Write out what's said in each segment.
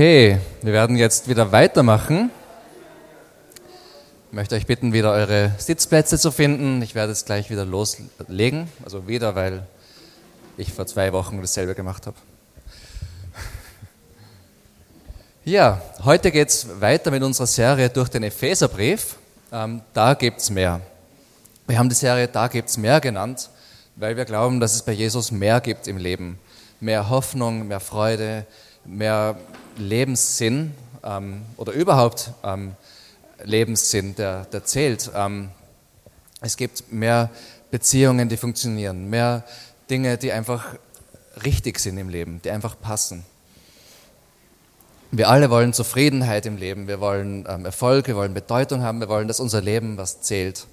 Okay, wir werden jetzt wieder weitermachen. Ich möchte euch bitten, wieder eure Sitzplätze zu finden. Ich werde jetzt gleich wieder loslegen. Also wieder, weil ich vor zwei Wochen dasselbe gemacht habe. Ja, heute geht es weiter mit unserer Serie durch den Epheserbrief. Ähm, da gibt es mehr. Wir haben die Serie Da gibt es mehr genannt, weil wir glauben, dass es bei Jesus mehr gibt im Leben. Mehr Hoffnung, mehr Freude, mehr Lebenssinn ähm, oder überhaupt ähm, Lebenssinn, der, der zählt. Ähm, es gibt mehr Beziehungen, die funktionieren, mehr Dinge, die einfach richtig sind im Leben, die einfach passen. Wir alle wollen Zufriedenheit im Leben, wir wollen ähm, Erfolg, wir wollen Bedeutung haben, wir wollen, dass unser Leben was zählt.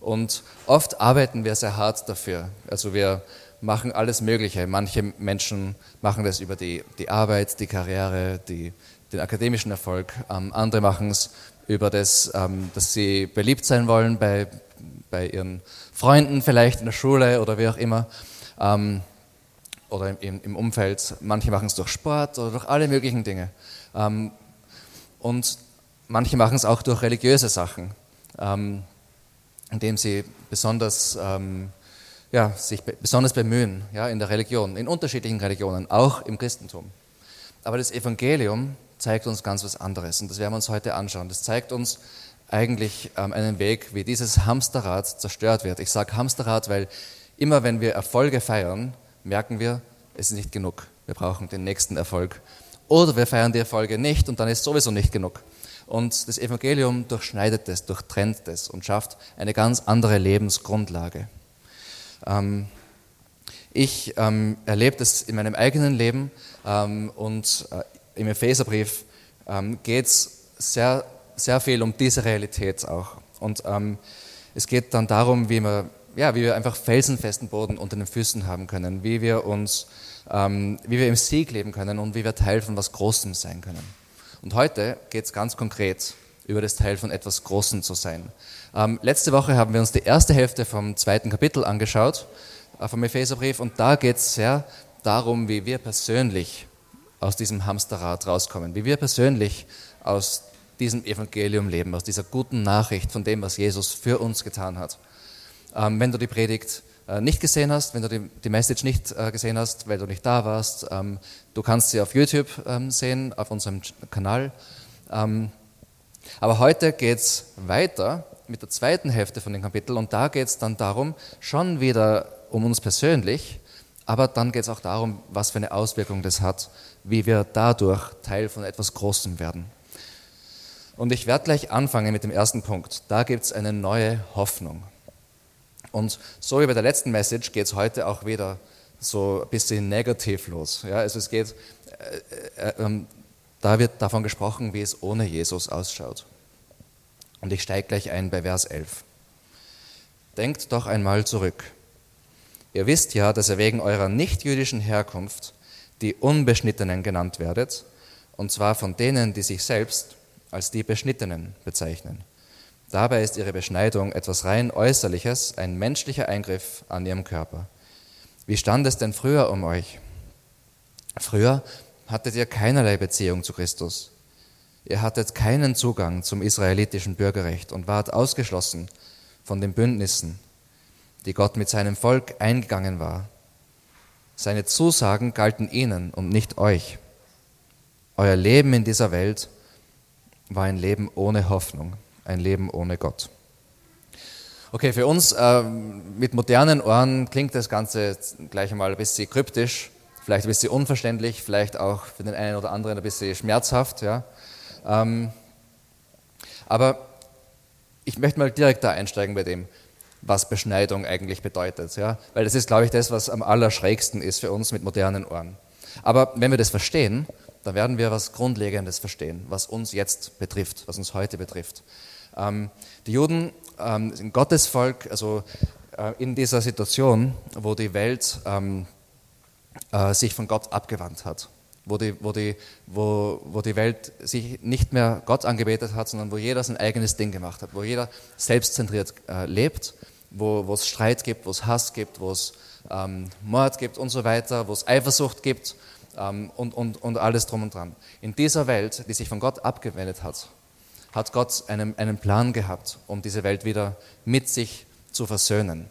Und oft arbeiten wir sehr hart dafür. Also wir machen alles Mögliche. Manche Menschen machen das über die, die Arbeit, die Karriere, die, den akademischen Erfolg. Ähm, andere machen es über das, ähm, dass sie beliebt sein wollen bei, bei ihren Freunden, vielleicht in der Schule oder wie auch immer. Ähm, oder im, im, Umfeld. Manche machen es durch Sport oder durch alle möglichen Dinge. Ähm, und manche machen es auch durch religiöse Sachen, ähm, indem sie besonders ähm, ja, sich besonders bemühen ja, in der Religion, in unterschiedlichen Religionen, auch im Christentum. Aber das Evangelium zeigt uns ganz was anderes und das werden wir uns heute anschauen. Das zeigt uns eigentlich ähm, einen Weg, wie dieses Hamsterrad zerstört wird. Ich sage Hamsterrad, weil immer wenn wir Erfolge feiern, merken wir, es ist nicht genug. Wir brauchen den nächsten Erfolg. Oder wir feiern die Erfolge nicht und dann ist sowieso nicht genug. Und das Evangelium durchschneidet das, durchtrennt das und schafft eine ganz andere Lebensgrundlage. Ähm, ich ähm, erlebe das in meinem eigenen Leben ähm, und äh, im Epheserbrief ähm, geht es sehr, sehr viel um diese Realität auch. Und ähm, es geht dann darum, wie wir, ja, wie wir einfach felsenfesten Boden unter den Füßen haben können, wie wir uns, ähm, wie wir im Sieg leben können und wie wir Teil von was Großem sein können. Und heute geht es ganz konkret über das Teil von etwas Großem zu sein. Ähm, letzte Woche haben wir uns die erste Hälfte vom zweiten Kapitel angeschaut, äh, vom Epheserbrief, und da geht es sehr darum, wie wir persönlich aus diesem Hamsterrad rauskommen, wie wir persönlich aus diesem Evangelium leben, aus dieser guten Nachricht von dem, was Jesus für uns getan hat. Ähm, wenn du die Predigt äh, nicht gesehen hast, wenn du die, die Message nicht äh, gesehen hast, weil du nicht da warst, ähm, du kannst sie auf YouTube ähm, sehen, auf unserem Kanal. Ähm, aber heute geht es weiter mit der zweiten Hälfte von dem Kapitel und da geht es dann darum, schon wieder um uns persönlich, aber dann geht es auch darum, was für eine Auswirkung das hat, wie wir dadurch Teil von etwas Großem werden. Und ich werde gleich anfangen mit dem ersten Punkt. Da gibt es eine neue Hoffnung. Und so wie bei der letzten Message geht es heute auch wieder so ein bisschen negativ los. Ja, also es geht, äh, äh, äh, da wird davon gesprochen, wie es ohne Jesus ausschaut. Und ich steige gleich ein bei Vers 11. Denkt doch einmal zurück. Ihr wisst ja, dass ihr wegen eurer nichtjüdischen Herkunft die Unbeschnittenen genannt werdet, und zwar von denen, die sich selbst als die Beschnittenen bezeichnen. Dabei ist ihre Beschneidung etwas rein Äußerliches, ein menschlicher Eingriff an ihrem Körper. Wie stand es denn früher um euch? Früher hattet ihr keinerlei Beziehung zu Christus. Ihr hattet keinen Zugang zum israelitischen Bürgerrecht und wart ausgeschlossen von den Bündnissen, die Gott mit seinem Volk eingegangen war. Seine Zusagen galten ihnen und nicht euch. Euer Leben in dieser Welt war ein Leben ohne Hoffnung, ein Leben ohne Gott. Okay, für uns äh, mit modernen Ohren klingt das Ganze gleich einmal ein bisschen kryptisch, vielleicht ein bisschen unverständlich, vielleicht auch für den einen oder anderen ein bisschen schmerzhaft. Ja. Ähm, aber ich möchte mal direkt da einsteigen bei dem, was Beschneidung eigentlich bedeutet. Ja? Weil das ist, glaube ich, das, was am allerschrägsten ist für uns mit modernen Ohren. Aber wenn wir das verstehen, dann werden wir was Grundlegendes verstehen, was uns jetzt betrifft, was uns heute betrifft. Ähm, die Juden ähm, sind Gottesvolk, also äh, in dieser Situation, wo die Welt ähm, äh, sich von Gott abgewandt hat wo die, wo, die, wo, wo die Welt sich nicht mehr Gott angebetet hat, sondern wo jeder sein eigenes Ding gemacht hat, wo jeder selbstzentriert äh, lebt, wo, es Streit gibt, wo es Hass gibt, wo es ähm, Mord gibt und so weiter, wo es Eifersucht gibt ähm, und, und, und alles drum und dran. In dieser Welt, die sich von Gott abgewendet hat, hat Gott einen, einen Plan gehabt, um diese Welt wieder mit sich zu versöhnen.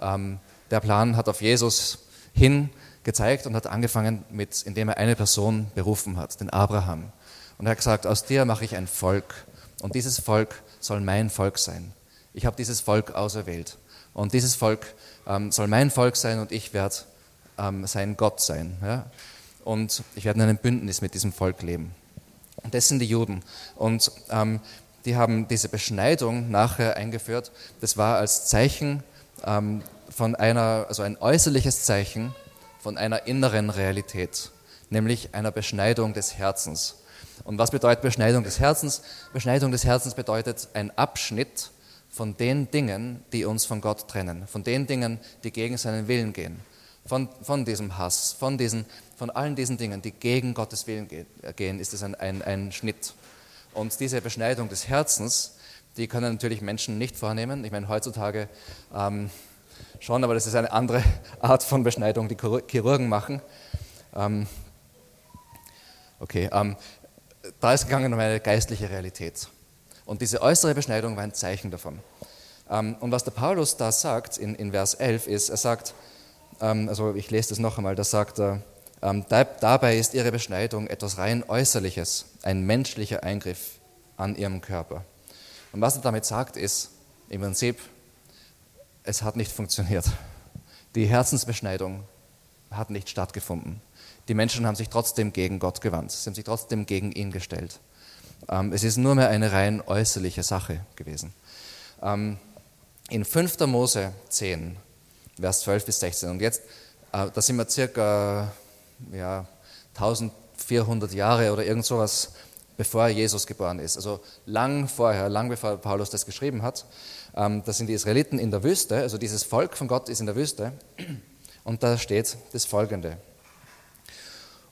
Ähm, der Plan hat auf Jesus hin gezeigt und hat angefangen mit, indem er eine Person berufen hat, den Abraham. Und er hat gesagt, aus dir mache ich ein Volk und dieses Volk soll mein Volk sein. Ich habe dieses Volk auserwählt und dieses Volk ähm, soll mein Volk sein und ich werde ähm, sein Gott sein. Ja? Und ich werde in einem Bündnis mit diesem Volk leben. Und das sind die Juden. Und ähm, die haben diese Beschneidung nachher eingeführt. Das war als Zeichen ähm, von einer, also ein äußerliches Zeichen von einer inneren Realität, nämlich einer Beschneidung des Herzens. Und was bedeutet Beschneidung des Herzens? Beschneidung des Herzens bedeutet ein Abschnitt von den Dingen, die uns von Gott trennen, von den Dingen, die gegen seinen Willen gehen, von, von diesem Hass, von, diesen, von allen diesen Dingen, die gegen Gottes Willen gehen, ist es ein, ein, ein Schnitt. Und diese Beschneidung des Herzens, die können natürlich Menschen nicht vornehmen. Ich meine, heutzutage ähm, schon, aber das ist eine andere Art von Beschneidung, die Chirurgen machen. Ähm, okay, ähm, da ist gegangen um eine geistliche Realität. Und diese äußere Beschneidung war ein Zeichen davon. Ähm, und was der Paulus da sagt in, in Vers 11 ist, er sagt, ähm, also ich lese das noch einmal, da sagt er, ähm, dabei ist ihre Beschneidung etwas rein Äußerliches, ein menschlicher Eingriff an ihrem Körper. Und was er damit sagt, ist im Prinzip, es hat nicht funktioniert. Die Herzensbeschneidung hat nicht stattgefunden. Die Menschen haben sich trotzdem gegen Gott gewandt. Sie haben sich trotzdem gegen ihn gestellt. Ähm, es ist nur mehr eine rein äußerliche Sache gewesen. Ähm, in 5. Mose 10, Vers 12 bis 16, und jetzt, äh, da sind wir circa ja, 1400 Jahre oder irgend sowas, bevor Jesus geboren ist. Also lang vorher, lang bevor Paulus das geschrieben hat. Ähm, da sind die Israeliten in der Wüste, also dieses Volk von Gott ist in der Wüste. Und da steht das folgende.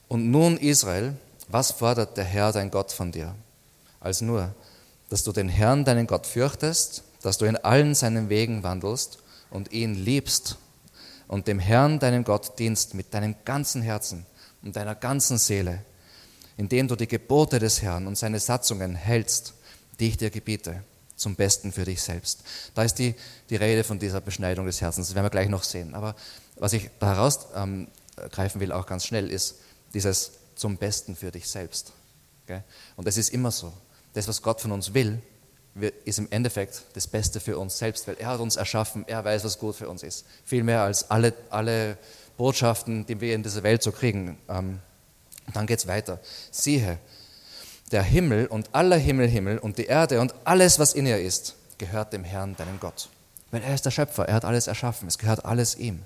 Und nun Israel, was fordert der Herr, dein Gott, von dir? Als nur, dass du den Herrn, deinen Gott, fürchtest, dass du in allen seinen Wegen wandelst und ihn liebst und dem Herrn, deinem Gott, dienst mit deinem ganzen Herzen und deiner ganzen Seele, indem du die Gebote des Herrn und seine Satzungen hältst, die ich dir gebiete, zum Besten für dich selbst. Da ist die, die Rede von dieser Beschneidung des Herzens, das werden wir gleich noch sehen. Aber was ich da herausgreifen ähm, will, auch ganz schnell, ist dieses zum Besten für dich selbst. Und das ist immer so. Das, was Gott von uns will, ist im Endeffekt das Beste für uns selbst, weil er hat uns erschaffen, er weiß, was gut für uns ist. Viel mehr als alle, alle Botschaften, die wir in dieser Welt so kriegen. Ähm, dann geht es weiter. Siehe, der Himmel und aller Himmel, Himmel und die Erde und alles, was in ihr ist, gehört dem Herrn, deinem Gott. Weil er ist der Schöpfer, er hat alles erschaffen, es gehört alles ihm.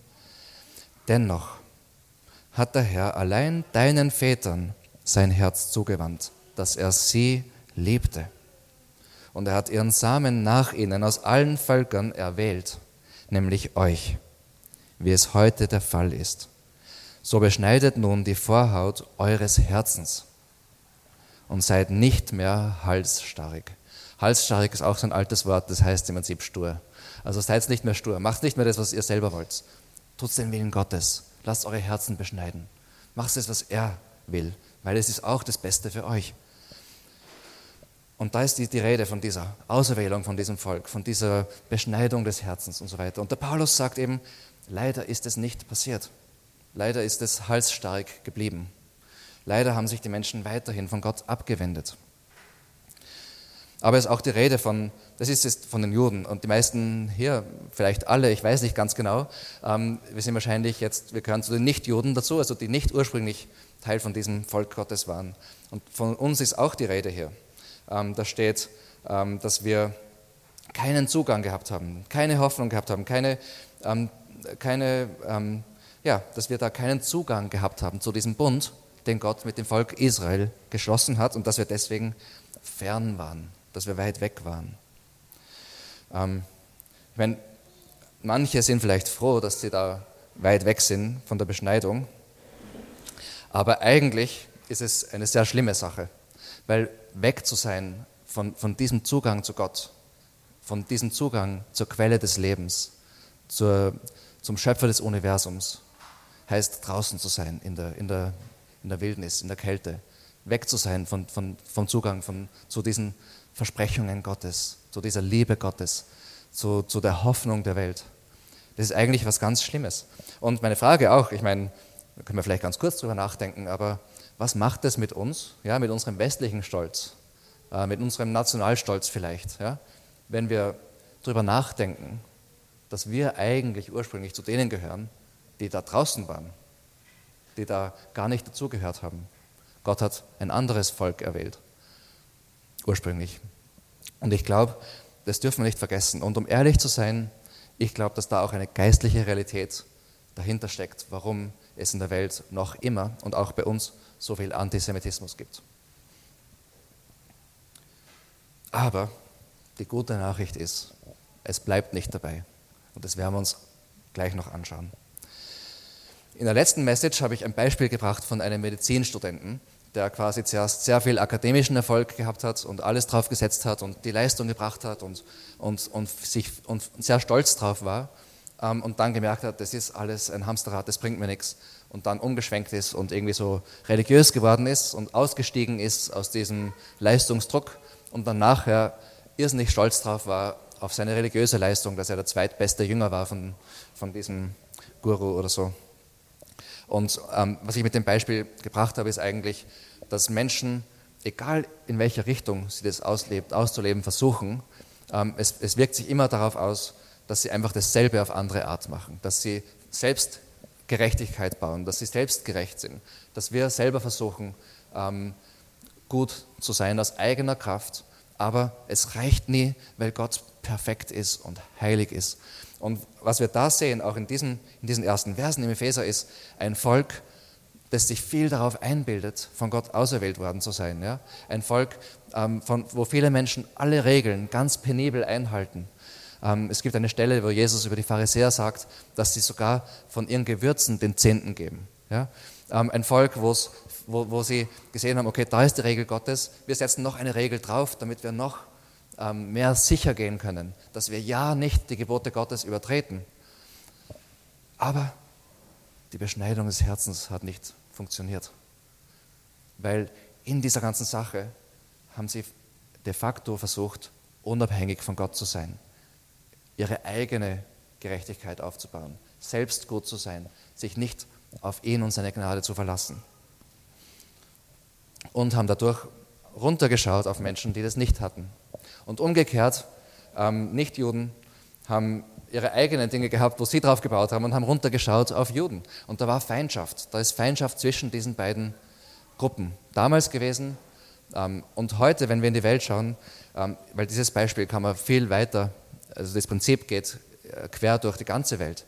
Dennoch hat der Herr allein deinen Vätern sein Herz zugewandt, dass er sie liebte. Und er hat ihren Samen nach ihnen aus allen Völkern erwählt, nämlich euch, wie es heute der Fall ist. So beschneidet nun die Vorhaut eures Herzens und seid nicht mehr halsstarrig. Halsstarrig ist auch so ein altes Wort, das heißt im Prinzip stur. Also seid nicht mehr stur, macht nicht mehr das, was ihr selber wollt. Tut den Willen Gottes. Lasst eure Herzen beschneiden. Macht es, was er will, weil es ist auch das Beste für euch. Und da ist die, die Rede von dieser Auserwählung von diesem Volk, von dieser Beschneidung des Herzens und so weiter. Und der Paulus sagt eben, leider ist es nicht passiert. Leider ist es halsstark geblieben. Leider haben sich die Menschen weiterhin von Gott abgewendet. Aber es ist auch die Rede von, das ist es von den Juden und die meisten hier, vielleicht alle, ich weiß nicht ganz genau, ähm, wir sind wahrscheinlich jetzt, wir gehören zu den Nichtjuden dazu, also die nicht ursprünglich Teil von diesem Volk Gottes waren. Und von uns ist auch die Rede hier. Ähm, da steht, ähm, dass wir keinen Zugang gehabt haben, keine Hoffnung gehabt haben, keine, ähm, keine ähm, ja, dass wir da keinen Zugang gehabt haben zu diesem Bund, den Gott mit dem Volk Israel geschlossen hat und dass wir deswegen fern waren dass wir weit weg waren. Ähm, ich meine, manche sind vielleicht froh, dass sie da weit weg sind von der Beschneidung, aber eigentlich ist es eine sehr schlimme Sache, weil weg zu sein von, von diesem Zugang zu Gott, von diesem Zugang zur Quelle des Lebens, zur, zum Schöpfer des Universums, heißt draußen zu sein in der, in der in der Wildnis, in der Kälte, weg zu sein von, von, vom Zugang von, zu diesen Versprechungen Gottes, zu dieser Liebe Gottes, zu, zu der Hoffnung der Welt. Das ist eigentlich was ganz Schlimmes. Und meine Frage auch, ich meine, da können wir vielleicht ganz kurz drüber nachdenken, aber was macht das mit uns, ja, mit unserem westlichen Stolz, äh, mit unserem Nationalstolz vielleicht, ja, wenn wir darüber nachdenken, dass wir eigentlich ursprünglich zu denen gehören, die da draußen waren, die da gar nicht dazugehört haben. Gott hat ein anderes Volk erwählt, ursprünglich. Und ich glaube, das dürfen wir nicht vergessen. Und um ehrlich zu sein, ich glaube, dass da auch eine geistliche Realität dahinter steckt, warum es in der Welt noch immer und auch bei uns so viel Antisemitismus gibt. Aber die gute Nachricht ist, es bleibt nicht dabei. Und das werden wir uns gleich noch anschauen. In der letzten Message habe ich ein Beispiel gebracht von einem Medizinstudenten, der quasi zuerst sehr viel akademischen Erfolg gehabt hat und alles drauf gesetzt hat und die Leistung gebracht hat und, und, und, sich, und sehr stolz drauf war ähm, und dann gemerkt hat, das ist alles ein Hamsterrad, das bringt mir nichts und dann umgeschwenkt ist und irgendwie so religiös geworden ist und ausgestiegen ist aus diesem Leistungsdruck und dann nachher irrsinnig stolz drauf war auf seine religiöse Leistung, dass er der zweitbeste Jünger war von, von diesem Guru oder so. Und ähm, was ich mit dem Beispiel gebracht habe, ist eigentlich, dass Menschen, egal in welcher Richtung sie das auslebt, auszuleben versuchen, ähm, es, es wirkt sich immer darauf aus, dass sie einfach dasselbe auf andere Art machen, dass sie selbst Gerechtigkeit bauen, dass sie selbst gerecht sind, dass wir selber versuchen, ähm, gut zu sein aus eigener Kraft, aber es reicht nie, weil Gott perfekt ist und heilig ist. Und was wir da sehen, auch in diesen, in diesen ersten Versen im Epheser, ist ein Volk, das sich viel darauf einbildet, von Gott auserwählt worden zu sein. Ja? Ein Volk, ähm, von, wo viele Menschen alle Regeln ganz penibel einhalten. Ähm, es gibt eine Stelle, wo Jesus über die Pharisäer sagt, dass sie sogar von ihren Gewürzen den Zehnten geben. Ja? Ähm, ein Volk, wo, wo sie gesehen haben, okay, da ist die Regel Gottes, wir setzen noch eine Regel drauf, damit wir noch mehr sicher gehen können, dass wir ja nicht die Gebote Gottes übertreten. Aber die Beschneidung des Herzens hat nicht funktioniert, weil in dieser ganzen Sache haben sie de facto versucht, unabhängig von Gott zu sein, ihre eigene Gerechtigkeit aufzubauen, selbst gut zu sein, sich nicht auf ihn und seine Gnade zu verlassen. Und haben dadurch runtergeschaut auf Menschen, die das nicht hatten. Und umgekehrt, ähm, Nichtjuden haben ihre eigenen Dinge gehabt, wo sie drauf gebaut haben und haben runtergeschaut auf Juden. Und da war Feindschaft. Da ist Feindschaft zwischen diesen beiden Gruppen damals gewesen ähm, und heute, wenn wir in die Welt schauen, ähm, weil dieses Beispiel kann man viel weiter, also das Prinzip geht äh, quer durch die ganze Welt.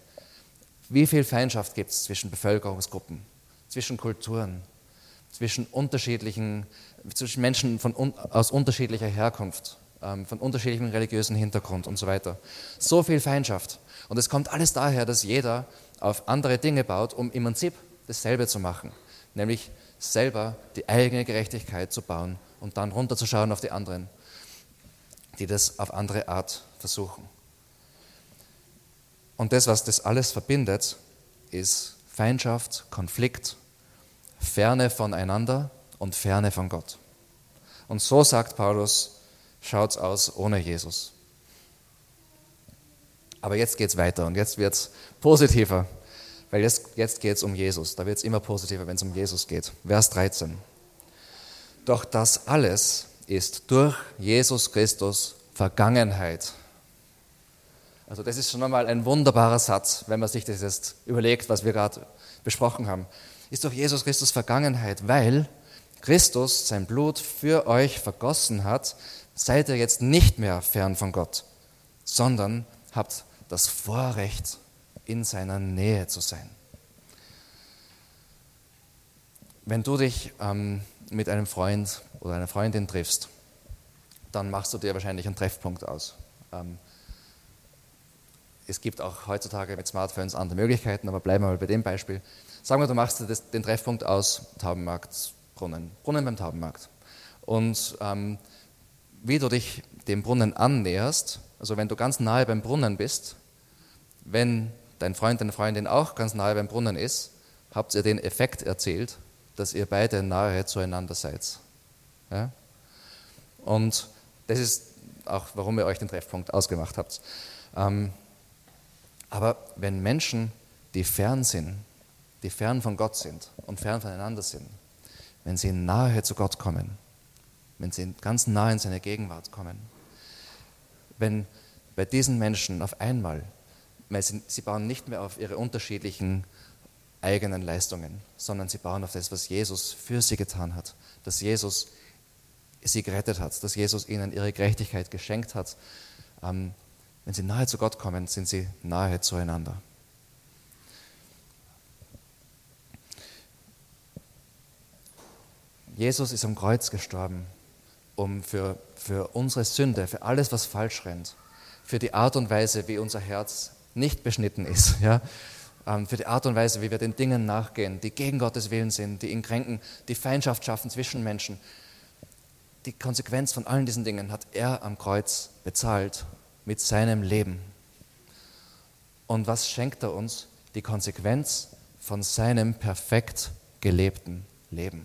Wie viel Feindschaft gibt es zwischen Bevölkerungsgruppen, zwischen Kulturen, zwischen unterschiedlichen, zwischen Menschen von, aus unterschiedlicher Herkunft, von unterschiedlichem religiösen Hintergrund und so weiter. So viel Feindschaft. Und es kommt alles daher, dass jeder auf andere Dinge baut, um im Prinzip dasselbe zu machen, nämlich selber die eigene Gerechtigkeit zu bauen und dann runterzuschauen auf die anderen, die das auf andere Art versuchen. Und das, was das alles verbindet, ist Feindschaft, Konflikt, Ferne voneinander und Ferne von Gott. Und so sagt Paulus, schaut es aus ohne Jesus. Aber jetzt geht es weiter und jetzt wird es positiver, weil jetzt, jetzt geht es um Jesus. Da wird es immer positiver, wenn es um Jesus geht. Vers 13. Doch das alles ist durch Jesus Christus Vergangenheit. Also das ist schon einmal ein wunderbarer Satz, wenn man sich das jetzt überlegt, was wir gerade besprochen haben. Ist durch Jesus Christus Vergangenheit, weil Christus sein Blut für euch vergossen hat, seid ihr jetzt nicht mehr fern von Gott, sondern habt das Vorrecht, in seiner Nähe zu sein. Wenn du dich ähm, mit einem Freund oder einer Freundin triffst, dann machst du dir wahrscheinlich einen Treffpunkt aus. Ähm, es gibt auch heutzutage mit Smartphones andere Möglichkeiten, aber bleiben wir mal bei dem Beispiel. Sagen wir, du machst den Treffpunkt aus Taubenmarkt, Brunnen, Brunnen beim Taubenmarkt. Und ähm, wie du dich dem Brunnen annäherst, also wenn du ganz nahe beim Brunnen bist, wenn dein Freund, deine Freundin auch ganz nahe beim Brunnen ist, habt ihr den Effekt erzielt, dass ihr beide nahe zueinander seid. Ja? Und das ist auch, warum ihr euch den Treffpunkt ausgemacht habt. Ähm, aber wenn Menschen, die fern sind, die fern von Gott sind und fern voneinander sind, wenn sie nahe zu Gott kommen, wenn sie ganz nah in seine Gegenwart kommen, wenn bei diesen Menschen auf einmal, weil sie, sie bauen nicht mehr auf ihre unterschiedlichen eigenen Leistungen, sondern sie bauen auf das, was Jesus für sie getan hat, dass Jesus sie gerettet hat, dass Jesus ihnen ihre Gerechtigkeit geschenkt hat. Ähm, wenn sie nahe zu Gott kommen, sind sie nahe zueinander. Jesus ist am Kreuz gestorben, um für, für unsere Sünde, für alles, was falsch rennt, für die Art und Weise, wie unser Herz nicht beschnitten ist, ja, ähm, für die Art und Weise, wie wir den Dingen nachgehen, die gegen Gottes Willen sind, die ihn kränken, die Feindschaft schaffen zwischen Menschen. Die Konsequenz von allen diesen Dingen hat er am Kreuz bezahlt mit seinem Leben. Und was schenkt er uns? Die Konsequenz von seinem perfekt gelebten Leben.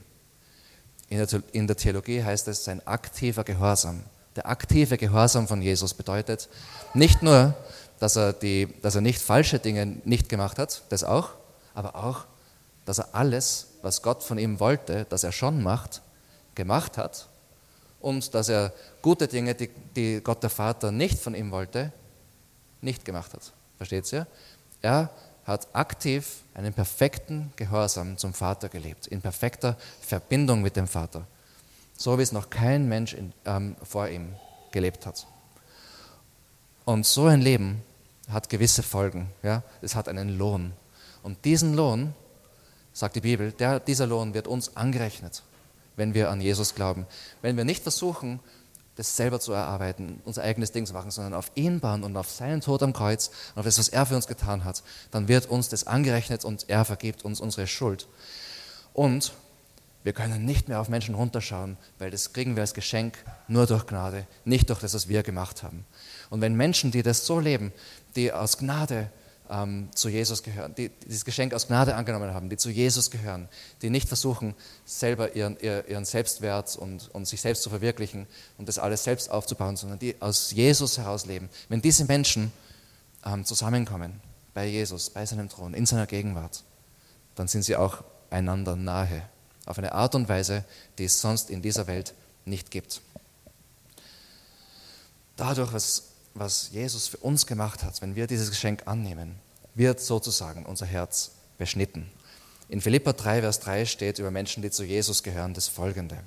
In der Theologie heißt es sein aktiver Gehorsam. Der aktive Gehorsam von Jesus bedeutet nicht nur, dass er, die, dass er nicht falsche Dinge nicht gemacht hat, das auch, aber auch, dass er alles, was Gott von ihm wollte, dass er schon macht, gemacht hat und dass er gute Dinge, die, die Gott der Vater nicht von ihm wollte, nicht gemacht hat. Versteht ihr? Er hat aktiv einen perfekten Gehorsam zum Vater gelebt, in perfekter Verbindung mit dem Vater, so wie es noch kein Mensch in, ähm, vor ihm gelebt hat. Und so ein Leben hat gewisse Folgen. Ja? Es hat einen Lohn. Und diesen Lohn, sagt die Bibel, der, dieser Lohn wird uns angerechnet, wenn wir an Jesus glauben. Wenn wir nicht versuchen, das selber zu erarbeiten, unser eigenes Ding zu machen, sondern auf ihn bauen und auf seinen Tod am Kreuz und auf das, was er für uns getan hat, dann wird uns das angerechnet und er vergibt uns unsere Schuld. Und wir können nicht mehr auf Menschen runterschauen, weil das kriegen wir als Geschenk nur durch Gnade, nicht durch das, was wir gemacht haben. Und wenn Menschen, die das so leben, die aus Gnade ähm, zu Jesus gehören, die dieses Geschenk aus Gnade angenommen haben, die zu Jesus gehören, die nicht versuchen, selber ihren, ihren Selbstwert und, und sich selbst zu verwirklichen und das alles selbst aufzubauen, sondern die aus Jesus heraus leben. Wenn diese Menschen ähm, zusammenkommen bei Jesus, bei seinem Thron, in seiner Gegenwart, dann sind sie auch einander nahe, auf eine Art und Weise, die es sonst in dieser Welt nicht gibt. Dadurch, was was Jesus für uns gemacht hat, wenn wir dieses Geschenk annehmen, wird sozusagen unser Herz beschnitten. In Philippa 3, Vers 3 steht über Menschen, die zu Jesus gehören, das folgende.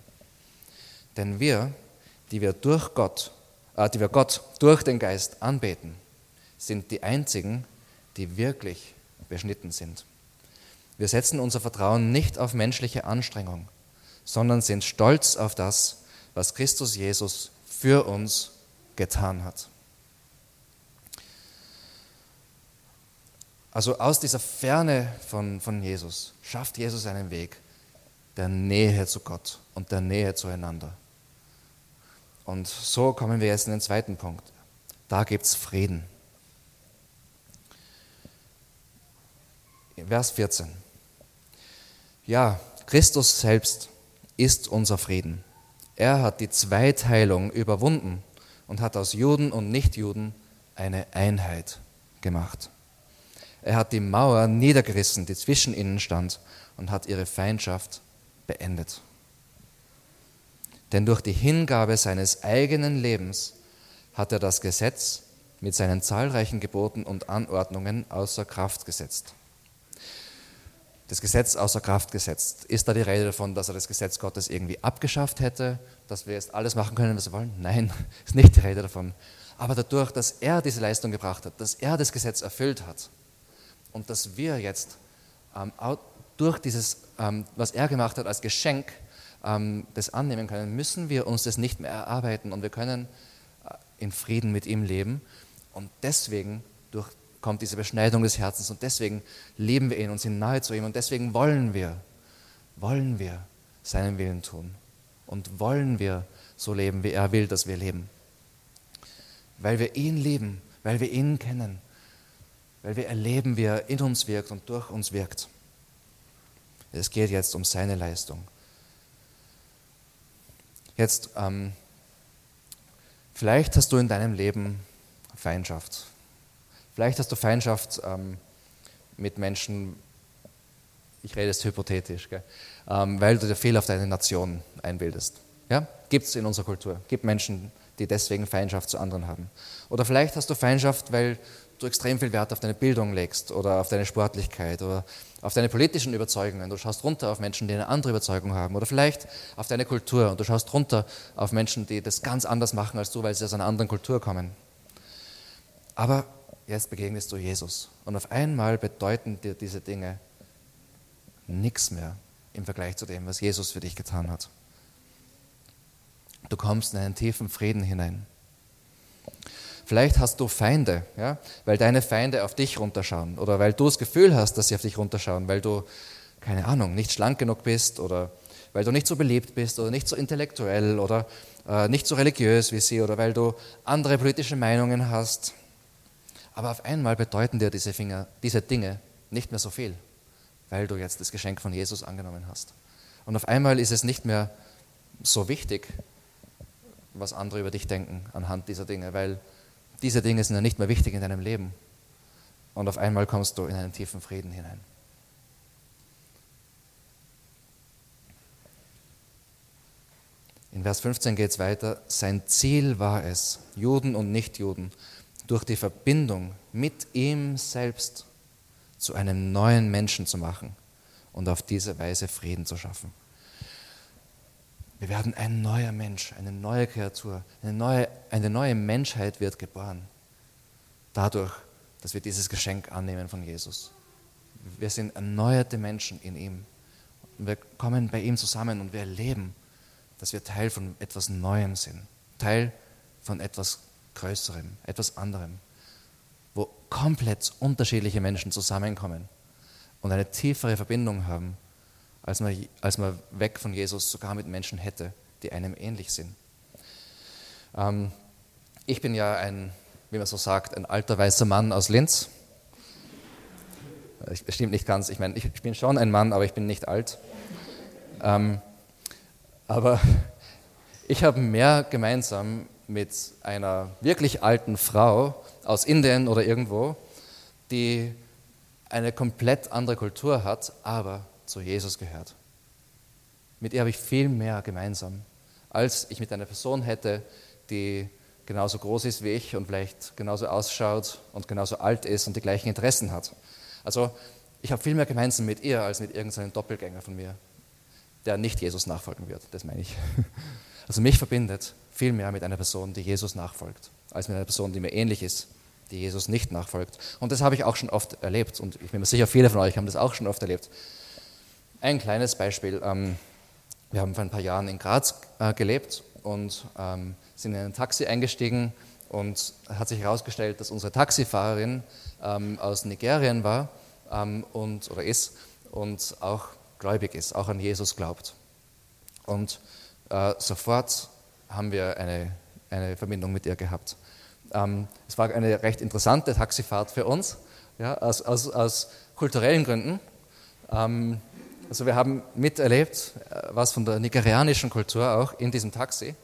Denn wir, die wir durch Gott, äh, die wir Gott durch den Geist anbeten, sind die einzigen, die wirklich beschnitten sind. Wir setzen unser Vertrauen nicht auf menschliche Anstrengung, sondern sind stolz auf das, was Christus Jesus für uns getan hat. Also aus dieser Ferne von, von Jesus schafft Jesus einen Weg der Nähe zu Gott und der Nähe zueinander. Und so kommen wir jetzt in den zweiten Punkt. Da gibt es Frieden. Vers 14. Ja, Christus selbst ist unser Frieden. Er hat die Zweiteilung überwunden und hat aus Juden und Nichtjuden eine Einheit gemacht. Er hat die Mauer niedergerissen, die zwischen ihnen stand, und hat ihre Feindschaft beendet. Denn durch die Hingabe seines eigenen Lebens hat er das Gesetz mit seinen zahlreichen Geboten und Anordnungen außer Kraft gesetzt. Das Gesetz außer Kraft gesetzt. Ist da die Rede davon, dass er das Gesetz Gottes irgendwie abgeschafft hätte, dass wir jetzt alles machen können, was wir wollen? Nein, ist nicht die Rede davon. Aber dadurch, dass er diese Leistung gebracht hat, dass er das Gesetz erfüllt hat, und dass wir jetzt ähm, durch dieses, ähm, was er gemacht hat, als Geschenk ähm, das annehmen können, müssen wir uns das nicht mehr erarbeiten und wir können äh, in Frieden mit ihm leben. Und deswegen durch, kommt diese Beschneidung des Herzens und deswegen lieben wir ihn und sind nahe zu ihm und deswegen wollen wir, wollen wir seinen Willen tun und wollen wir so leben, wie er will, dass wir leben. Weil wir ihn lieben, weil wir ihn kennen weil wir erleben, wie er in uns wirkt und durch uns wirkt. Es geht jetzt um seine Leistung. Jetzt, ähm, vielleicht hast du in deinem Leben Feindschaft. Vielleicht hast du Feindschaft ähm, mit Menschen, ich rede jetzt hypothetisch, ähm, weil du dir viel auf deine Nation einbildest. Ja? Gibt es in unserer Kultur. Gibt Menschen, die deswegen Feindschaft zu anderen haben. Oder vielleicht hast du Feindschaft, weil du extrem viel Wert auf deine Bildung legst oder auf deine Sportlichkeit oder auf deine politischen Überzeugungen. Du schaust runter auf Menschen, die eine andere Überzeugung haben. Oder vielleicht auf deine Kultur und du schaust runter auf Menschen, die das ganz anders machen als du, weil sie aus einer anderen Kultur kommen. Aber jetzt begegnest du Jesus und auf einmal bedeuten dir diese Dinge nichts mehr im Vergleich zu dem, was Jesus für dich getan hat. Du kommst in einen tiefen Frieden hinein. Vielleicht hast du Feinde, ja, weil deine Feinde auf dich runterschauen oder weil du das Gefühl hast, dass sie auf dich runterschauen, weil du, keine Ahnung, nicht schlank genug bist oder weil du nicht so beliebt bist oder nicht so intellektuell oder äh, nicht so religiös wie sie oder weil du andere politische Meinungen hast. Aber auf einmal bedeuten dir diese, Finger, diese Dinge nicht mehr so viel, weil du jetzt das Geschenk von Jesus angenommen hast. Und auf einmal ist es nicht mehr so wichtig, was andere über dich denken anhand dieser Dinge, weil diese Dinge sind ja nicht mehr wichtig in deinem Leben. Und auf einmal kommst du in einen tiefen Frieden hinein. In Vers 15 geht es weiter. Sein Ziel war es, Juden und Nichtjuden durch die Verbindung mit ihm selbst zu einem neuen Menschen zu machen und auf diese Weise Frieden zu schaffen. Wir werden ein neuer Mensch, eine neue Kreatur, eine neue, eine neue Menschheit wird geboren. Dadurch, dass wir dieses Geschenk annehmen von Jesus. Wir sind erneuerte Menschen in ihm. Wir kommen bei ihm zusammen und wir erleben, dass wir Teil von etwas Neuem sind. Teil von etwas Größerem, etwas anderem. Wo komplett unterschiedliche Menschen zusammenkommen und eine tiefere Verbindung haben als man, als man weg von Jesus sogar mit Menschen hätte, die einem ähnlich sind. Ähm, ich bin ja ein, wie man so sagt, ein alter weißer Mann aus Linz. Ich, stimmt nicht ganz, ich meine, ich, ich, bin schon ein Mann, aber ich bin nicht alt. Ähm, aber ich habe mehr gemeinsam mit einer wirklich alten Frau aus Indien oder irgendwo, die eine komplett andere Kultur hat, aber zu Jesus gehört. Mit ihr habe ich viel mehr gemeinsam, als ich mit einer Person hätte, die genauso groß ist wie ich und vielleicht genauso ausschaut und genauso alt ist und die gleichen Interessen hat. Also ich habe viel mehr gemeinsam mit ihr als mit irgendeinem Doppelgänger von mir, der nicht Jesus nachfolgen wird, das meine ich. Also mich verbindet viel mehr mit einer Person, die Jesus nachfolgt, als mit einer Person, die mir ähnlich ist, die Jesus nicht nachfolgt. Und das habe ich auch schon oft erlebt und ich bin mir sicher, viele von euch haben das auch schon oft erlebt. Ein kleines Beispiel. Ähm, wir haben vor ein paar Jahren in Graz äh, gelebt und ähm, sind in ein Taxi eingestiegen und hat sich herausgestellt, dass unsere Taxifahrerin ähm, aus Nigerien war und, oder ist und auch gläubig ist, auch an Jesus glaubt. Und äh, sofort haben wir eine, eine Verbindung mit ihr gehabt. es war eine recht interessante Taxifahrt für uns, ja, aus, aus, aus kulturellen Gründen. Also wir haben miterlebt, äh, was von der nigerianischen Kultur auch in diesem Taxi.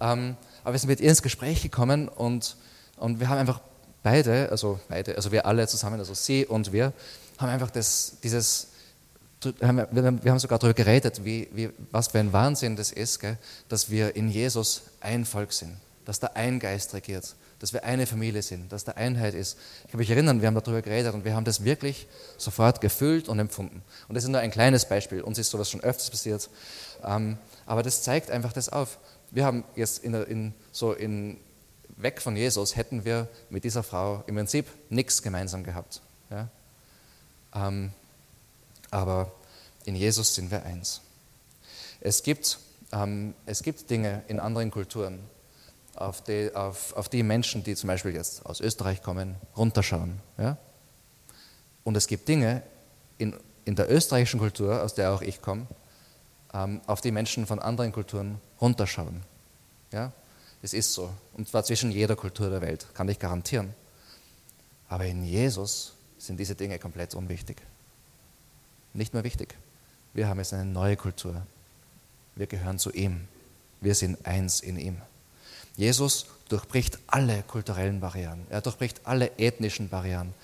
Ähm, aber wir sind mit ihr ins Gespräch gekommen und, und wir haben einfach beide, also beide, also wir alle zusammen, also sie und wir, haben einfach das, dieses, wir haben sogar darüber geredet, wie, wie, was für ein Wahnsinn das ist, gell, dass wir in Jesus ein Volk sind, dass da ein Geist regiert, dass wir eine Familie sind, dass da Einheit ist. Ich kann mich erinnern, wir haben darüber geredet und wir haben das wirklich sofort gefühlt und empfunden. Und das ist nur ein kleines Beispiel. Uns ist sowas schon öfters passiert. Ähm, aber das zeigt einfach das auf. Wir haben jetzt in, in, so in, weg von Jesus, hätten wir mit dieser Frau im Prinzip nichts gemeinsam gehabt. Ja? Ähm, aber in Jesus sind wir eins. Es gibt, ähm, es gibt Dinge in anderen Kulturen, auf die, auf, auf die Menschen, die zum Beispiel jetzt aus Österreich kommen, runterschauen. Ja? Und es gibt Dinge in, in der österreichischen Kultur, aus der auch ich komme, ähm, auf die Menschen von anderen Kulturen runterschauen. Ja? Das ist so. Und zwar zwischen jeder Kultur der Welt, kann ich garantieren. Aber in Jesus sind diese Dinge komplett unwichtig. Nicht mehr wichtig. Wir haben jetzt eine neue Kultur. Wir gehören zu ihm. Wir sind eins in ihm. Jesus durchbricht alle kulturellen Barrieren. Er durchbricht alle ethnischen Barrieren.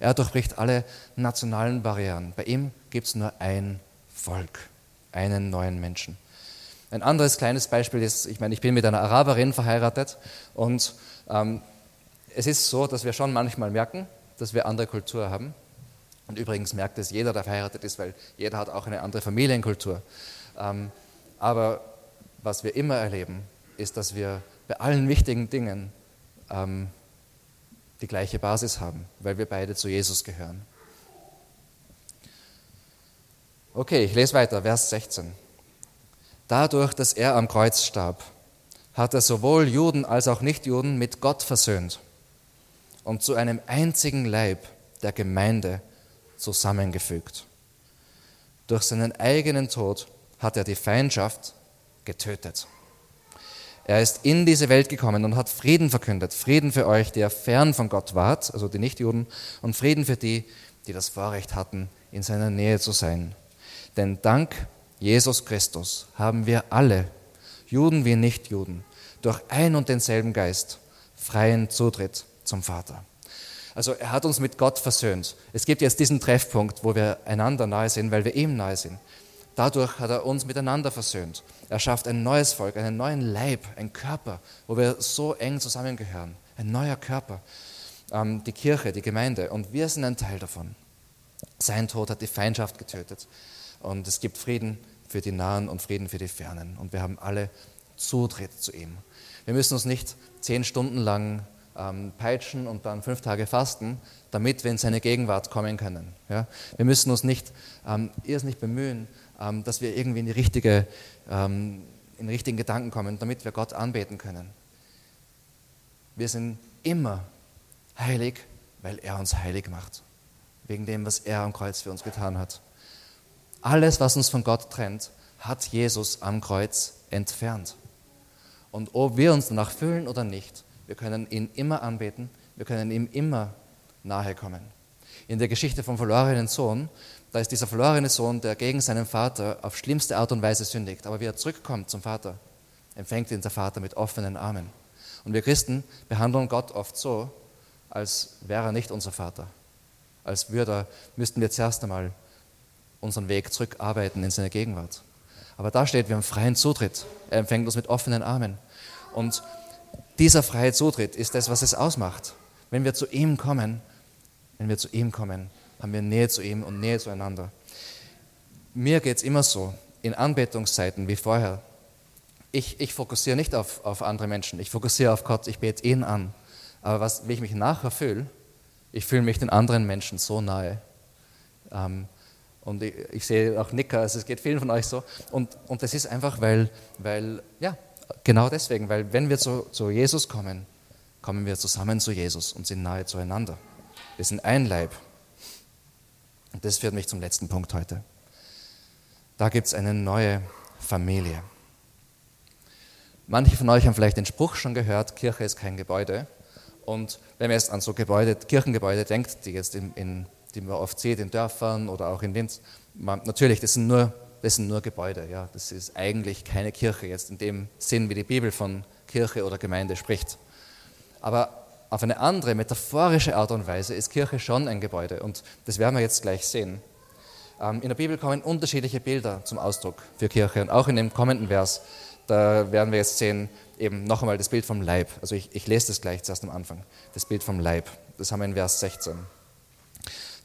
Er durchbricht alle nationalen Barrieren. Bei ihm gibt es nur ein Volk, einen neuen Menschen. Ein anderes kleines Beispiel ist, ich meine, ich bin mit einer Araberin verheiratet und ähm, es ist so, dass wir schon manchmal merken, dass wir andere Kultur haben. Und übrigens merkt es jeder, der verheiratet ist, weil jeder hat auch eine andere Familienkultur. Ähm, aber was wir immer erleben, ist, dass wir bei allen wichtigen Dingen ähm, die gleiche Basis haben, weil wir beide zu Jesus gehören. Okay, ich lese weiter, Vers 16. Dadurch, dass er am Kreuz starb, hat er sowohl Juden als auch Nichtjuden mit Gott versöhnt und zu einem einzigen Leib der Gemeinde zusammengefügt. Durch seinen eigenen Tod hat er die Feindschaft getötet. Er ist in diese Welt gekommen und hat Frieden verkündet. Frieden für euch, der fern von Gott wart, also die Nichtjuden, und Frieden für die, die das Vorrecht hatten, in seiner Nähe zu sein. Denn dank Jesus Christus haben wir alle, Juden wie Nichtjuden, durch ein und denselben Geist freien Zutritt zum Vater. Also er hat uns mit Gott versöhnt. Es gibt jetzt diesen Treffpunkt, wo wir einander nahe sind, weil wir ihm nahe sind. Dadurch hat er uns miteinander versöhnt. Er schafft ein neues Volk, einen neuen Leib, einen Körper, wo wir so eng zusammengehören. Ein neuer Körper. Ähm, die Kirche, die Gemeinde. Und wir sind ein Teil davon. Sein Tod hat die Feindschaft getötet. Und es gibt Frieden für die Nahen und Frieden für die Fernen. Und wir haben alle Zutritt zu ihm. Wir müssen uns nicht zehn Stunden lang ähm, peitschen und dann fünf Tage fasten, damit wir in seine Gegenwart kommen können. Ja? Wir müssen uns nicht ähm, irrsinnig bemühen, ähm, dass wir irgendwie in, die richtige, ähm, in den richtigen Gedanken kommen, damit wir Gott anbeten können. Wir sind immer heilig, weil er uns heilig macht. Wegen dem, was er am Kreuz für uns getan hat. Alles, was uns von Gott trennt, hat Jesus am Kreuz entfernt. Und ob wir uns danach fühlen oder nicht, wir können ihn immer anbeten, wir können ihm immer nahe kommen. In der Geschichte vom verlorenen Sohn, da ist dieser verlorene Sohn, der gegen seinen Vater auf schlimmste Art und Weise sündigt. Aber wie er zurückkommt zum Vater, empfängt ihn der Vater mit offenen Armen. Und wir Christen behandeln Gott oft so, als wäre er nicht unser Vater. Als würde, müssten wir zuerst einmal unseren Weg zurückarbeiten in seine Gegenwart. Aber da steht, wir haben freien Zutritt. Er empfängt uns mit offenen Armen. Und dieser freie Zutritt ist das, was es ausmacht. Wenn wir zu ihm kommen, wenn wir zu ihm kommen, haben wir Nähe zu ihm und Nähe zueinander. Mir geht es immer so, in Anbetungszeiten wie vorher. Ich, ich fokussiere nicht auf, auf andere Menschen, ich fokussiere auf Gott, ich bete ihn an. Aber was, wie ich mich nachher fühle, ich fühle mich den anderen Menschen so nahe. Ähm, und ich, ich, sehe auch Nicker, also es geht vielen von euch so. Und, und das ist einfach, weil, weil, ja, genau deswegen, weil wenn wir zu, zu Jesus kommen, kommen wir zusammen zu Jesus und sind nahe zueinander. Wir sind ein Leib. Und das führt mich zum letzten Punkt heute. Da gibt es eine neue Familie. Manche von euch haben vielleicht den Spruch schon gehört, Kirche ist kein Gebäude. Und wenn man jetzt an so Gebäude, Kirchengebäude denkt, die jetzt in, in die man oft sieht in Dörfern oder auch in Linz. Man, natürlich, das sind, nur, das sind nur Gebäude. Ja. Das ist eigentlich keine Kirche, jetzt in dem Sinn, wie die Bibel von Kirche oder Gemeinde spricht. Aber auf eine andere, metaphorische Art und Weise ist Kirche schon ein Gebäude. Und das werden wir jetzt gleich sehen. Ähm, in der Bibel kommen unterschiedliche Bilder zum Ausdruck für Kirche. Und auch in dem kommenden Vers, da werden wir jetzt sehen, eben noch einmal das Bild vom Leib. Also ich, ich lese das gleich zuerst am Anfang. Das Bild vom Leib. Das haben wir in Vers 16.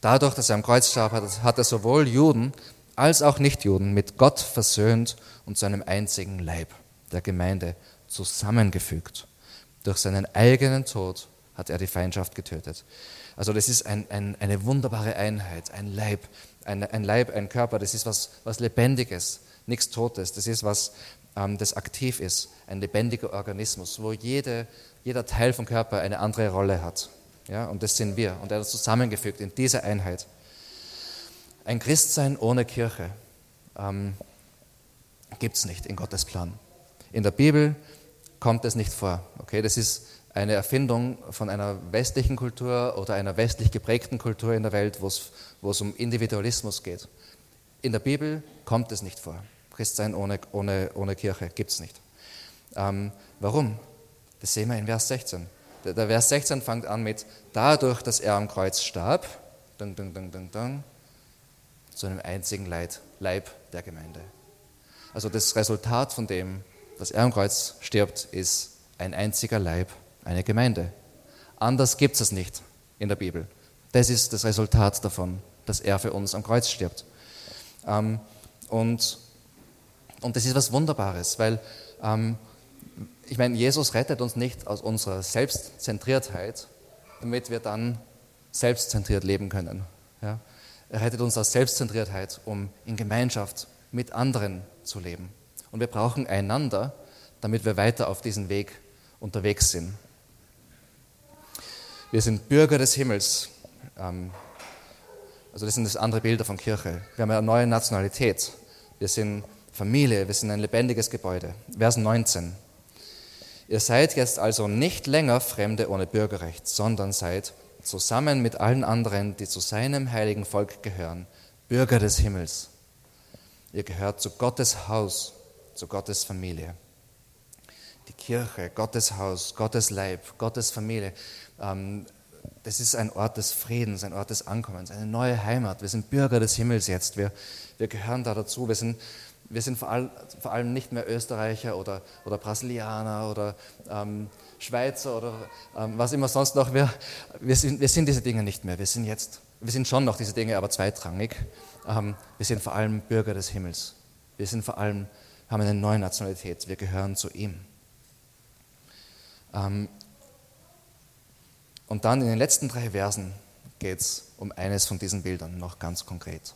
Dadurch, dass er am Kreuz starb, hat er sowohl Juden als auch Nichtjuden mit Gott versöhnt und zu einem einzigen Leib, der Gemeinde, zusammengefügt. Durch seinen eigenen Tod hat er die Feindschaft getötet. Also das ist ein, ein, eine wunderbare Einheit, ein Leib, ein, ein, Leib, ein Körper, das ist was, was Lebendiges, nichts Totes, das ist was, ähm, das aktiv ist, ein lebendiger Organismus, wo jede, jeder Teil vom Körper eine andere Rolle hat. Ja, und das sind wir. Und er hat zusammengefügt in dieser Einheit. Ein Christsein ohne Kirche ähm, gibt es nicht in Gottes Plan. In der Bibel kommt es nicht vor. Okay, das ist eine Erfindung von einer westlichen Kultur oder einer westlich geprägten Kultur in der Welt, wo es um Individualismus geht. In der Bibel kommt es nicht vor. Christsein ohne, ohne, ohne Kirche gibt es nicht. Ähm, warum? Das sehen wir in Vers 16. Der, der, Vers 16 fängt an mit, dadurch, dass er am Kreuz starb, dun, dun, dun, dun, dun, zu einem einzigen Leid, Leib der Gemeinde. Also das Resultat von dem, dass er am Kreuz stirbt, ist ein einziger Leib, eine Gemeinde. Anders gibt es nicht in der Bibel. Das ist das Resultat davon, dass er für uns am Kreuz stirbt. Ähm, und, und das ist was Wunderbares, weil ähm, ich meine, Jesus rettet uns nicht aus unserer Selbstzentriertheit, damit wir dann selbstzentriert leben können. Ja? Er rettet uns aus Selbstzentriertheit, um in Gemeinschaft mit anderen zu leben. Und wir brauchen einander, damit wir weiter auf diesen Weg unterwegs sind. Wir sind Bürger des Himmels. Ähm, also das sind das andere Bilder von Kirche. Wir haben eine neue Nationalität. Wir sind Familie, wir sind ein lebendiges Gebäude. Vers 19. Ihr seid jetzt also nicht länger Fremde ohne Bürgerrecht, sondern seid zusammen mit allen anderen, die zu seinem heiligen Volk gehören, Bürger des Himmels. Ihr gehört zu Gottes Haus, zu Gottes Familie. Kirche, Gottes Haus, Gottes Leib, Gottes Familie, ähm, das ist ein Ort des Friedens, ein Ort des Ankommens, eine neue Heimat. Wir sind Bürger des Himmels jetzt. Wir, wir gehören da dazu. Wir sind wir sind vor allem, vor allem nicht mehr Österreicher oder, oder Brasilianer oder ähm, Schweizer oder ähm, was immer sonst noch. Wir, wir, sind, wir sind diese Dinge nicht mehr. Wir sind jetzt, wir sind schon noch diese Dinge, aber zweitrangig. Ähm, wir sind vor allem Bürger des Himmels. Wir sind vor allem, haben eine neue Nationalität. Wir gehören zu ihm. Ähm, und dann in den letzten drei Versen geht es um eines von diesen Bildern noch ganz konkret.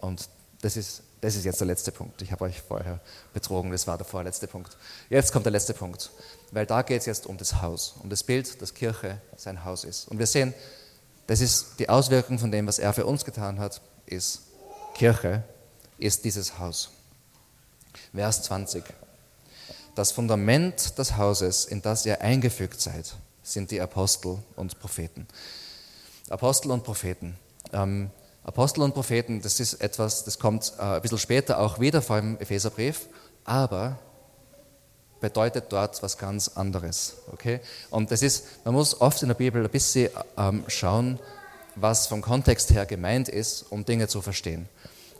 Und das ist das ist jetzt der letzte Punkt. Ich habe euch vorher betrogen, das war der vorletzte Punkt. Jetzt kommt der letzte Punkt, weil da geht es jetzt um das Haus, um das Bild, dass Kirche sein Haus ist. Und wir sehen, das ist die Auswirkung von dem, was er für uns getan hat, ist Kirche, ist dieses Haus. Vers 20. Das Fundament des Hauses, in das ihr eingefügt seid, sind die Apostel und Propheten. Apostel und Propheten. Ähm, Apostel und Propheten, das ist etwas, das kommt äh, ein bisschen später auch wieder vor dem Epheserbrief, aber bedeutet dort was ganz anderes. Okay? Und das ist, man muss oft in der Bibel ein bisschen ähm, schauen, was vom Kontext her gemeint ist, um Dinge zu verstehen.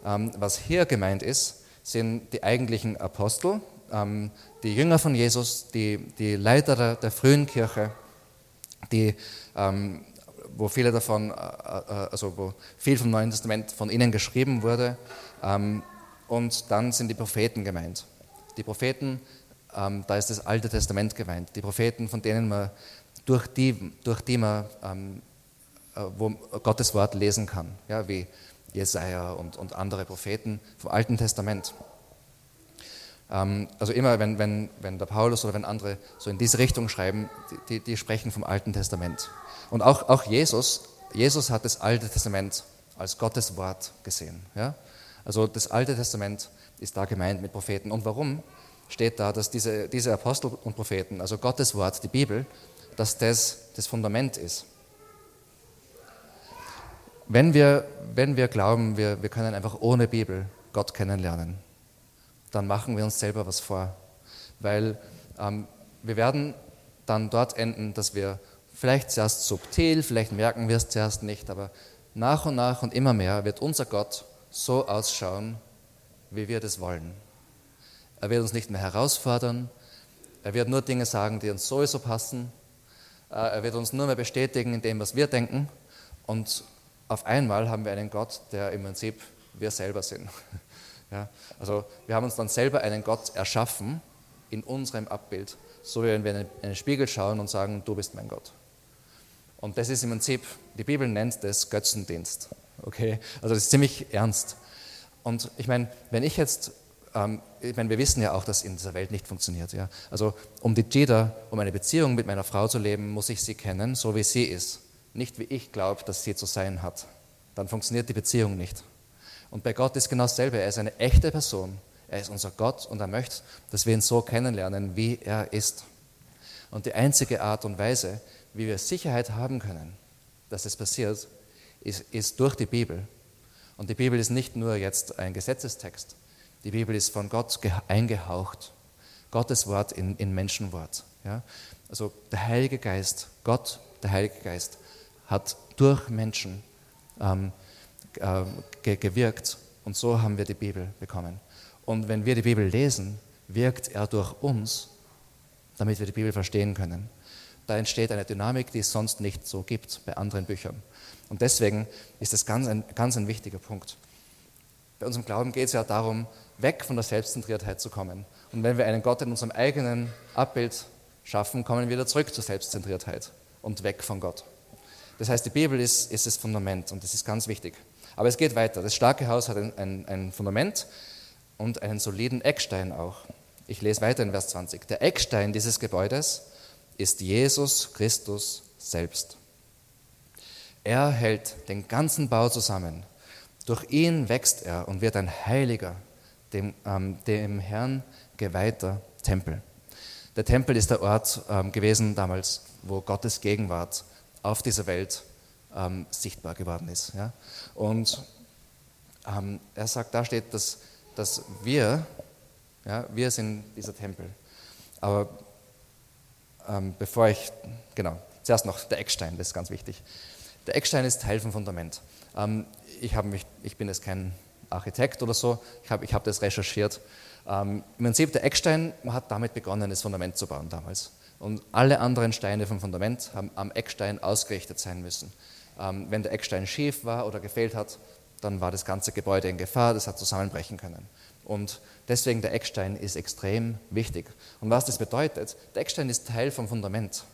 Ähm, was hier gemeint ist, sind die eigentlichen Apostel, ähm, die Jünger von Jesus, die, die Leiter der, der frühen Kirche, die ähm, wo viele davon, äh, äh, also wo viel vom Neuen Testament von ihnen geschrieben wurde. Ähm, und dann sind die Propheten gemeint. Die Propheten, ähm, da ist das Alte Testament gemeint. Die Propheten, von denen man, durch die, durch die man, ähm, äh, wo Gottes Wort lesen kann, ja, wie Jesaja und, und andere Propheten vom Alten Testament. Also immer, wenn, wenn, wenn der Paulus oder wenn andere so in diese Richtung schreiben, die, die sprechen vom Alten Testament. Und auch, auch Jesus, Jesus hat das Alte Testament als Gottes Wort gesehen. Ja? Also das Alte Testament ist da gemeint mit Propheten. Und warum steht da, dass diese, diese Apostel und Propheten, also Gottes Wort, die Bibel, dass das das Fundament ist? Wenn wir, wenn wir glauben, wir, wir können einfach ohne Bibel Gott kennenlernen, dann machen wir uns selber was vor. Weil ähm, wir werden dann dort enden, dass wir Vielleicht zuerst subtil, vielleicht merken wir es zuerst nicht, aber nach und nach und immer mehr wird unser Gott so ausschauen, wie wir das wollen. Er wird uns nicht mehr herausfordern, er wird nur Dinge sagen, die uns sowieso passen, äh, er wird uns nur mehr bestätigen in dem, was wir denken und auf einmal haben wir einen Gott, der im Prinzip wir selber sind. Ja, also wir haben uns dann selber einen Gott erschaffen in unserem Abbild, so wie wenn wir in einen Spiegel schauen und sagen, du bist mein Gott. Und das ist im Prinzip, die Bibel nennt das Götzendienst. Okay? Also das ist ziemlich ernst. Und ich meine, wenn ich jetzt, ähm, ich meine, wir wissen ja auch, dass in dieser Welt nicht funktioniert. Ja? Also um die Jida, um eine Beziehung mit meiner Frau zu leben, muss ich sie kennen, so wie sie ist. Nicht wie ich glaube, dass sie zu sein hat. Dann funktioniert die Beziehung nicht. Und bei Gott ist genau dasselbe. Er ist eine echte Person. Er ist unser Gott und er möchte, dass wir ihn so kennenlernen, wie er ist. Und die einzige Art und Weise, wie wir Sicherheit haben können, dass es passiert, ist, ist durch die Bibel Und die Bibel ist nicht nur jetzt ein Gesetzestext. Die Bibel ist von Gott eingehaucht. Gottes Wort in, in Menschenwort. Ja? Also der Heilige Geist, Gott, der Heilige Geist, hat durch Menschen ähm, äh, gewirkt und so haben wir die Bibel bekommen. Und wenn wir die Bibel lesen, wirkt er durch uns, damit wir die Bibel verstehen können. Da entsteht eine Dynamik, die es sonst nicht so gibt bei anderen Büchern. Und deswegen ist das ganz ein, ganz ein wichtiger Punkt. Bei unserem Glauben geht es ja darum, weg von der Selbstzentriertheit zu kommen. Und wenn wir einen Gott in unserem eigenen Abbild schaffen, kommen wir wieder zurück zur Selbstzentriertheit und weg von Gott. Das heißt, die Bibel ist, ist das Fundament und das ist ganz wichtig. Aber es geht weiter. Das starke Haus hat ein, ein, ein Fundament und einen soliden Eckstein auch. Ich lese weiter in Vers 20. Der Eckstein dieses Gebäudes ist Jesus Christus selbst. Er hält den ganzen Bau zusammen. Durch ihn wächst er und wird ein heiliger, dem, ähm, dem Herrn geweihter Tempel. Der Tempel ist der Ort ähm, gewesen damals, wo Gottes Gegenwart auf dieser Welt ähm, sichtbar geworden ist. Ja? Und ähm, er sagt, da steht, dass, dass wir, ja, wir sind dieser Tempel. Aber ähm, bevor ich, genau, zuerst noch der Eckstein, das ist ganz wichtig. Der Eckstein ist Teil vom Fundament. Ähm, ich, mich, ich bin jetzt kein Architekt oder so, ich habe ich hab das recherchiert. Ähm, Im Prinzip, der Eckstein hat damit begonnen, das Fundament zu bauen damals. Und alle anderen Steine vom Fundament haben am Eckstein ausgerichtet sein müssen. Ähm, wenn der Eckstein schief war oder gefehlt hat, dann war das ganze Gebäude in Gefahr, das hat zusammenbrechen können. Und deswegen der Eckstein ist extrem wichtig. Und was das bedeutet, der Eckstein ist Teil vom Fundament.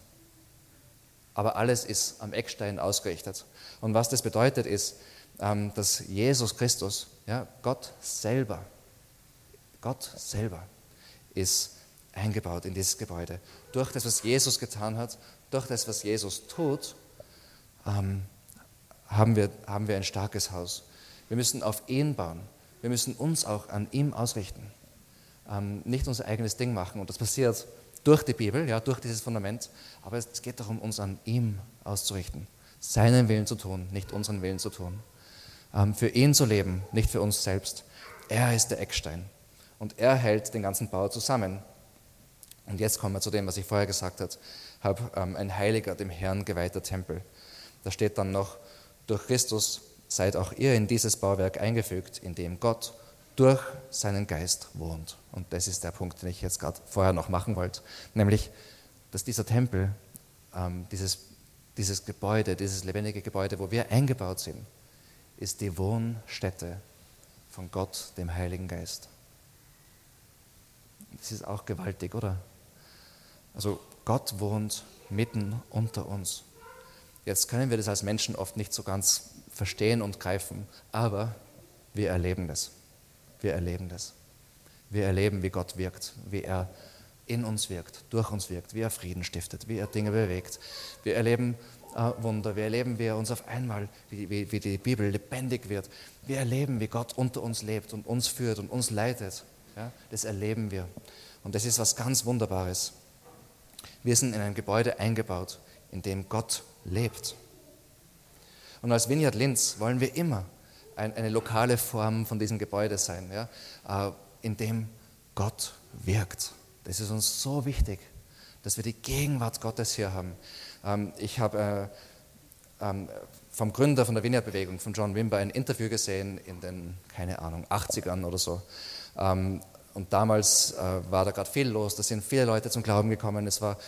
Aber alles ist am Eckstein ausgerichtet. Und was das bedeutet, ist, ähm, dass Jesus Christus, ja, Gott selber, Gott selber ist eingebaut in dieses Gebäude. Durch das, was Jesus getan hat, durch das, was Jesus tut, ähm, haben, wir, haben wir ein starkes Haus. Wir müssen auf ihn bauen. Wir müssen uns auch an ihm ausrichten. Ähm, nicht unser eigenes Ding machen. Und das passiert durch die Bibel, ja, durch dieses Fundament. Aber es geht darum, uns an ihm auszurichten. Seinen Willen zu tun, nicht unseren Willen zu tun. Ähm, für ihn zu leben, nicht für uns selbst. Er ist der Eckstein. Und er hält den ganzen Bau zusammen. Und jetzt kommen wir zu dem, was ich vorher gesagt habe, ähm, ein heiliger, dem Herrn geweihter Tempel. Da steht dann noch, durch Christus seid auch ihr in dieses Bauwerk eingefügt, in dem Gott durch seinen Geist wohnt. Und das ist der Punkt, den ich jetzt gerade vorher noch machen wollte, nämlich, dass dieser Tempel, ähm, dieses, dieses Gebäude, dieses lebendige Gebäude, wo wir eingebaut sind, ist die Wohnstätte von Gott, dem Heiligen Geist. Das ist auch gewaltig, oder? Also Gott wohnt mitten unter uns. Jetzt können wir das als Menschen oft nicht so ganz verstehen und greifen, aber wir erleben das. Wir erleben das. Wir erleben, wie Gott wirkt, wie er in uns wirkt, durch uns wirkt, wie er Frieden stiftet, wie er Dinge bewegt. Wir erleben äh, Wunder, wir erleben, wie er uns auf einmal, wie, wie, wie die Bibel lebendig wird. Wir erleben, wie Gott unter uns lebt und uns führt und uns leitet. Ja, das erleben wir. Und das ist was ganz Wunderbares. Wir sind in ein Gebäude eingebaut, in dem Gott lebt. Und als Vineyard Linz wollen wir immer ein, eine lokale Form von diesem Gebäude sein, ja, äh, in dem Gott wirkt. Das ist uns so wichtig, dass wir die Gegenwart Gottes hier haben. Ähm, ich habe äh, ähm, vom Gründer von der Vineyard-Bewegung, von John Wimber, ein Interview gesehen in den, keine Ahnung, 80ern oder so. Ähm, und damals äh, war da gerade viel los, da sind viele Leute zum Glauben gekommen. Es, war,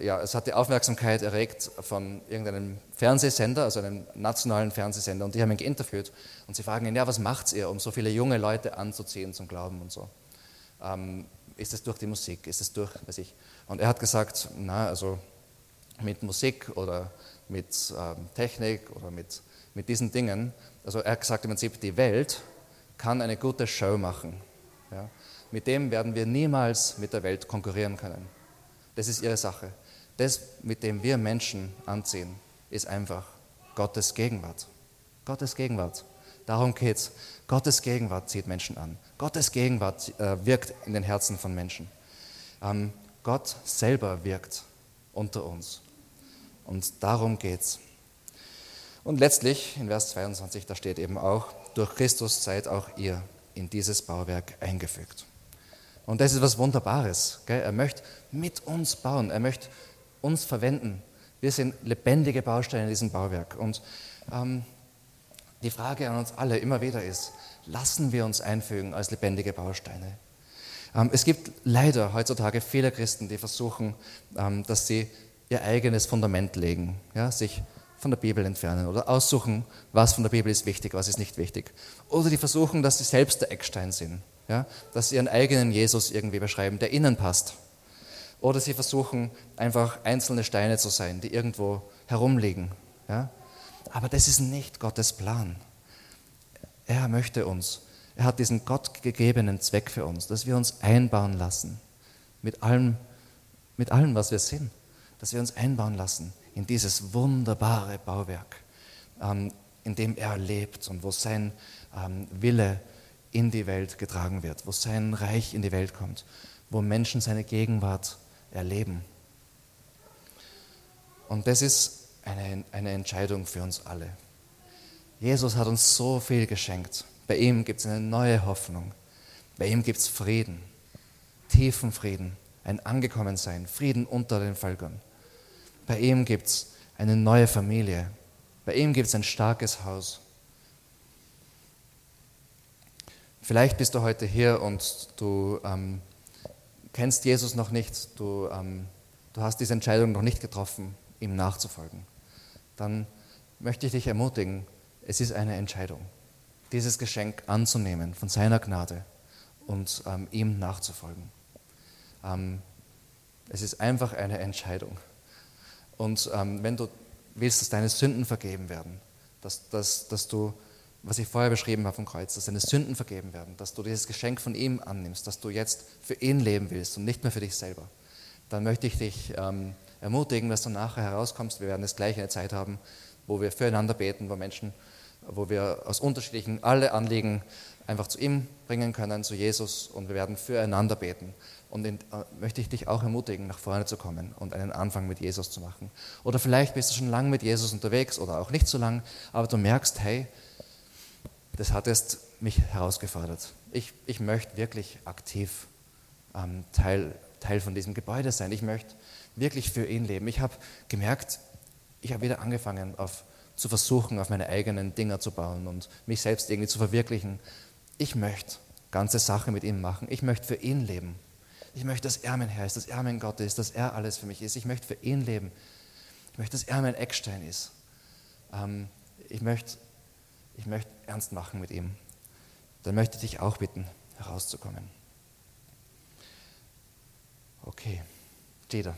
ja, es hat die Aufmerksamkeit erregt von irgendeinem Fernsehsender, also einem nationalen Fernsehsender, und die haben ihn geinterviewt. Und sie fragen ihn, ja, was macht ihr, um so viele junge Leute anzuziehen zum Glauben und so? Ähm, ist es durch die Musik? Ist es durch, weiß ich? Und er hat gesagt, na, also mit Musik oder mit ähm, Technik oder mit, mit diesen Dingen. Also er hat gesagt im Prinzip, die Welt kann eine gute Show machen. Ja? mit dem werden wir niemals mit der Welt konkurrieren können. Das ist ihre Sache. Das, mit dem wir Menschen anziehen, ist einfach Gottes Gegenwart. Gottes Gegenwart. Darum geht es. Gottes Gegenwart zieht Menschen an. Gottes Gegenwart äh, wirkt in den Herzen von Menschen. Ähm, Gott selber wirkt unter uns. Und darum geht es. Und letztlich in Vers 22, da steht eben auch, durch Christus seid auch ihr in dieses Bauwerk eingefügt. Und das ist was Wunderbares. Gell? Er möchte mit uns bauen, er möchte uns verwenden. Wir sind lebendige Bausteine in diesem Bauwerk. Und ähm, die Frage an uns alle immer wieder ist, lassen wir uns einfügen als lebendige Bausteine? Ähm, es gibt leider heutzutage viele Christen, die versuchen, ähm, dass sie ihr eigenes Fundament legen, ja, sich von der Bibel entfernen oder aussuchen, was von der Bibel ist wichtig, was ist nicht wichtig. Oder die versuchen, dass sie selbst der Eckstein sind, ja, dass sie ihren eigenen Jesus irgendwie beschreiben, der ihnen passt. Oder sie versuchen, einfach einzelne Steine zu sein, die irgendwo herumliegen. Ja. Aber das ist nicht Gottes Plan. Er möchte uns, er hat diesen Gott gegebenen Zweck für uns, dass wir uns einbauen lassen mit allem, mit allem, was wir sind, dass wir uns einbauen lassen in dieses wunderbare Bauwerk, ähm, in dem er lebt und wo sein ähm, Wille in die Welt getragen wird, wo sein Reich in die Welt kommt, wo Menschen seine Gegenwart erleben. Und das ist eine, eine Entscheidung für uns alle. Jesus hat uns so viel geschenkt. Bei ihm gibt es eine neue Hoffnung. Bei ihm gibt es Frieden, tiefen Frieden, ein Angekommensein, Frieden unter den Völkern. Bei ihm gibt es eine neue Familie. Bei ihm gibt es ein starkes Haus. Vielleicht bist du heute hier und du ähm, kennst Jesus noch nicht, du, ähm, du hast diese Entscheidung noch nicht getroffen, ihm nachzufolgen. Dann möchte ich dich ermutigen, es ist eine Entscheidung, dieses Geschenk anzunehmen von seiner Gnade und ähm, ihm nachzufolgen. Ähm, es ist einfach eine Entscheidung. Und ähm, wenn du willst, dass deine Sünden vergeben werden, dass, dass, dass du, was ich vorher beschrieben habe vom Kreuz, dass deine Sünden vergeben werden, dass du dieses Geschenk von ihm annimmst, dass du jetzt für ihn leben willst und nicht mehr für dich selber, dann möchte ich dich ähm, ermutigen, dass du nachher herauskommst. Wir werden das gleiche eine Zeit haben, wo wir füreinander beten, wo Menschen, wo wir aus unterschiedlichen, alle Anliegen einfach zu ihm bringen können, zu Jesus und wir werden füreinander beten. Und in, äh, möchte ich dich auch ermutigen, nach vorne zu kommen und einen Anfang mit Jesus zu machen. Oder vielleicht bist du schon lange mit Jesus unterwegs oder auch nicht so lang, aber du merkst, hey, das hat jetzt mich herausgefordert. Ich, ich möchte wirklich aktiv ähm, Teil, Teil von diesem Gebäude sein. Ich möchte wirklich für ihn leben. Ich habe gemerkt, ich habe wieder angefangen, auf, zu versuchen, auf meine eigenen Dinger zu bauen und mich selbst irgendwie zu verwirklichen. Ich möchte ganze Sache mit ihm machen. Ich möchte für ihn leben. Ich möchte, dass er mein Herr ist, dass er mein Gott ist, dass er alles für mich ist. Ich möchte für ihn leben. Ich möchte, dass er mein Eckstein ist. Ähm, ich, möchte, ich möchte ernst machen mit ihm. Dann möchte ich dich auch bitten, herauszukommen. Okay, Jeder.